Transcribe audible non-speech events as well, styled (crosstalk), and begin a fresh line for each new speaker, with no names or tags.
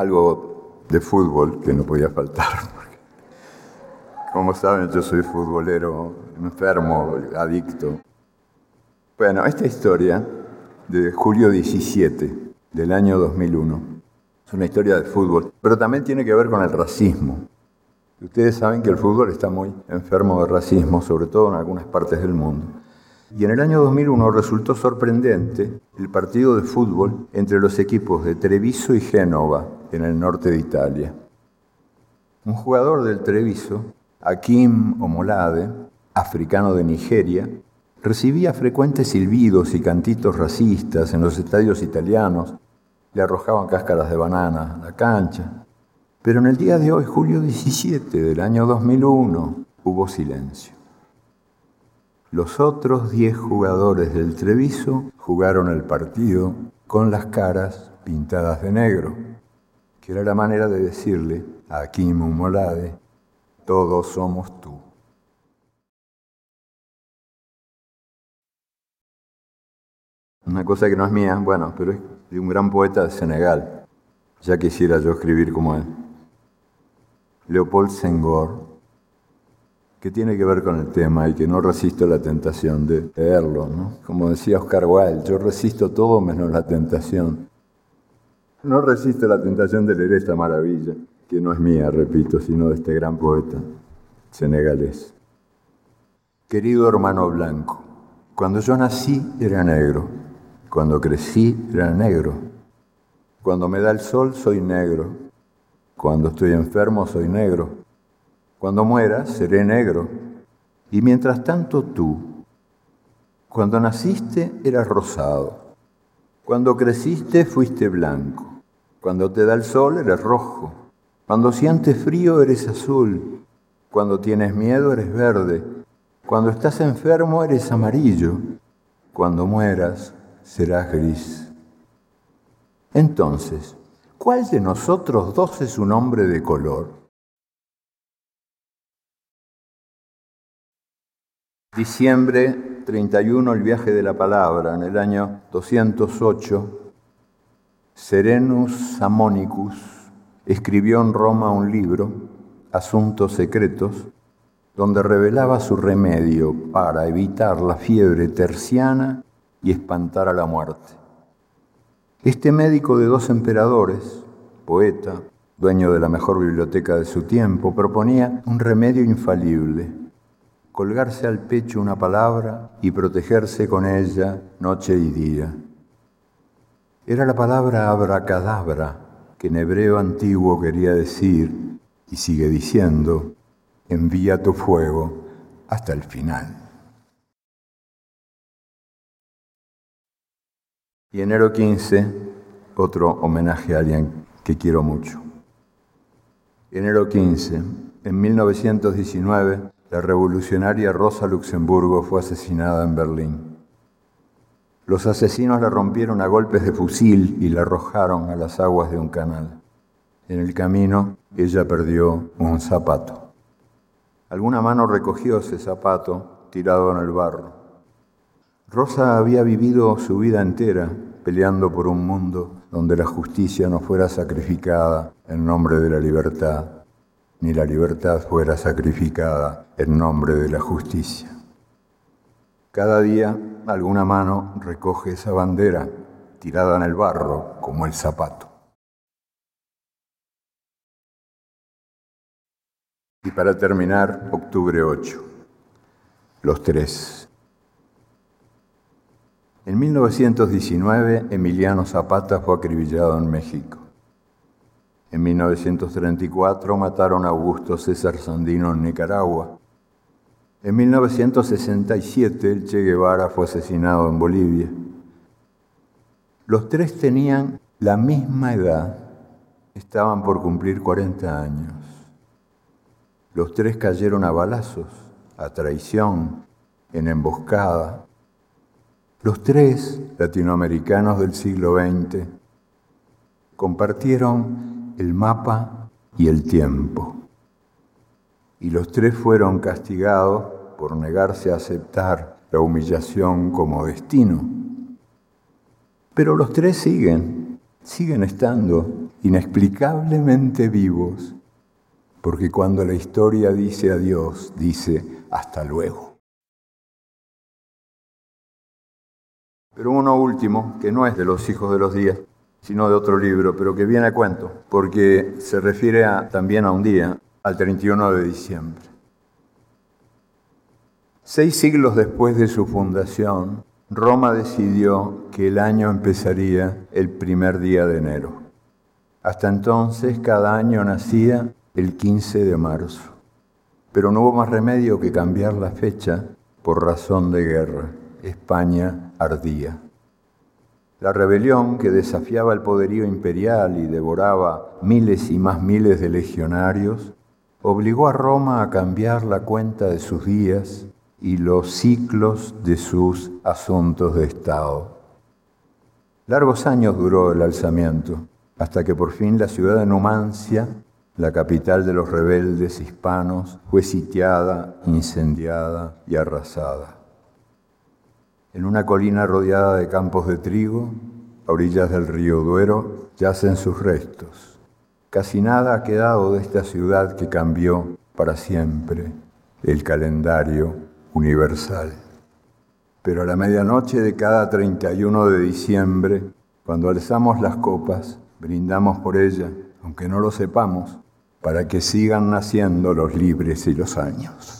algo de fútbol que no podía faltar. (laughs) como saben, yo soy futbolero enfermo, adicto. Bueno, esta historia de julio 17 del año 2001 es una historia de fútbol, pero también tiene que ver con el racismo. Ustedes saben que el fútbol está muy enfermo de racismo, sobre todo en algunas partes del mundo. Y en el año 2001 resultó sorprendente el partido de fútbol entre los equipos de Treviso y Génova, en el norte de Italia. Un jugador del Treviso, Akim Omolade, africano de Nigeria, recibía frecuentes silbidos y cantitos racistas en los estadios italianos, le arrojaban cáscaras de banana a la cancha. Pero en el día de hoy, julio 17 del año 2001, hubo silencio. Los otros 10 jugadores del Treviso jugaron el partido con las caras pintadas de negro, que era la manera de decirle a Kim Molade, todos somos tú. Una cosa que no es mía, bueno, pero es de un gran poeta de Senegal. Ya quisiera yo escribir como él. Leopold Senghor, que tiene que ver con el tema y que no resisto la tentación de leerlo. ¿no? Como decía Oscar Wilde, yo resisto todo menos la tentación. No resisto la tentación de leer esta maravilla, que no es mía, repito, sino de este gran poeta senegalés. Querido hermano blanco, cuando yo nací era negro, cuando crecí era negro, cuando me da el sol soy negro, cuando estoy enfermo soy negro, cuando muera, seré negro. Y mientras tanto tú, cuando naciste, eras rosado. Cuando creciste, fuiste blanco. Cuando te da el sol, eres rojo. Cuando sientes frío, eres azul. Cuando tienes miedo, eres verde. Cuando estás enfermo, eres amarillo. Cuando mueras, serás gris. Entonces, ¿cuál de nosotros dos es un hombre de color? Diciembre 31, el viaje de la palabra, en el año 208, Serenus Samonicus escribió en Roma un libro, Asuntos Secretos, donde revelaba su remedio para evitar la fiebre terciana y espantar a la muerte. Este médico de dos emperadores, poeta, dueño de la mejor biblioteca de su tiempo, proponía un remedio infalible colgarse al pecho una palabra y protegerse con ella noche y día. Era la palabra abracadabra, que en hebreo antiguo quería decir, y sigue diciendo, envía tu fuego hasta el final. Y enero 15, otro homenaje a alguien que quiero mucho. Enero 15, en 1919, la revolucionaria Rosa Luxemburgo fue asesinada en Berlín. Los asesinos la rompieron a golpes de fusil y la arrojaron a las aguas de un canal. En el camino ella perdió un zapato. Alguna mano recogió ese zapato tirado en el barro. Rosa había vivido su vida entera peleando por un mundo donde la justicia no fuera sacrificada en nombre de la libertad ni la libertad fuera sacrificada en nombre de la justicia. Cada día alguna mano recoge esa bandera tirada en el barro como el zapato. Y para terminar, octubre 8, los tres. En 1919, Emiliano Zapata fue acribillado en México. En 1934 mataron a Augusto César Sandino en Nicaragua. En 1967 el Che Guevara fue asesinado en Bolivia. Los tres tenían la misma edad, estaban por cumplir 40 años. Los tres cayeron a balazos, a traición, en emboscada. Los tres latinoamericanos del siglo XX compartieron el mapa y el tiempo. Y los tres fueron castigados por negarse a aceptar la humillación como destino. Pero los tres siguen, siguen estando inexplicablemente vivos, porque cuando la historia dice adiós, dice hasta luego. Pero uno último, que no es de los hijos de los días, sino de otro libro, pero que viene a cuento, porque se refiere también a un día, al 31 de diciembre. Seis siglos después de su fundación, Roma decidió que el año empezaría el primer día de enero. Hasta entonces cada año nacía el 15 de marzo, pero no hubo más remedio que cambiar la fecha por razón de guerra. España ardía. La rebelión que desafiaba el poderío imperial y devoraba miles y más miles de legionarios, obligó a Roma a cambiar la cuenta de sus días y los ciclos de sus asuntos de Estado. Largos años duró el alzamiento, hasta que por fin la ciudad de Numancia, la capital de los rebeldes hispanos, fue sitiada, incendiada y arrasada. En una colina rodeada de campos de trigo, a orillas del río Duero, yacen sus restos. Casi nada ha quedado de esta ciudad que cambió para siempre el calendario universal. Pero a la medianoche de cada 31 de diciembre, cuando alzamos las copas, brindamos por ella, aunque no lo sepamos, para que sigan naciendo los libres y los años.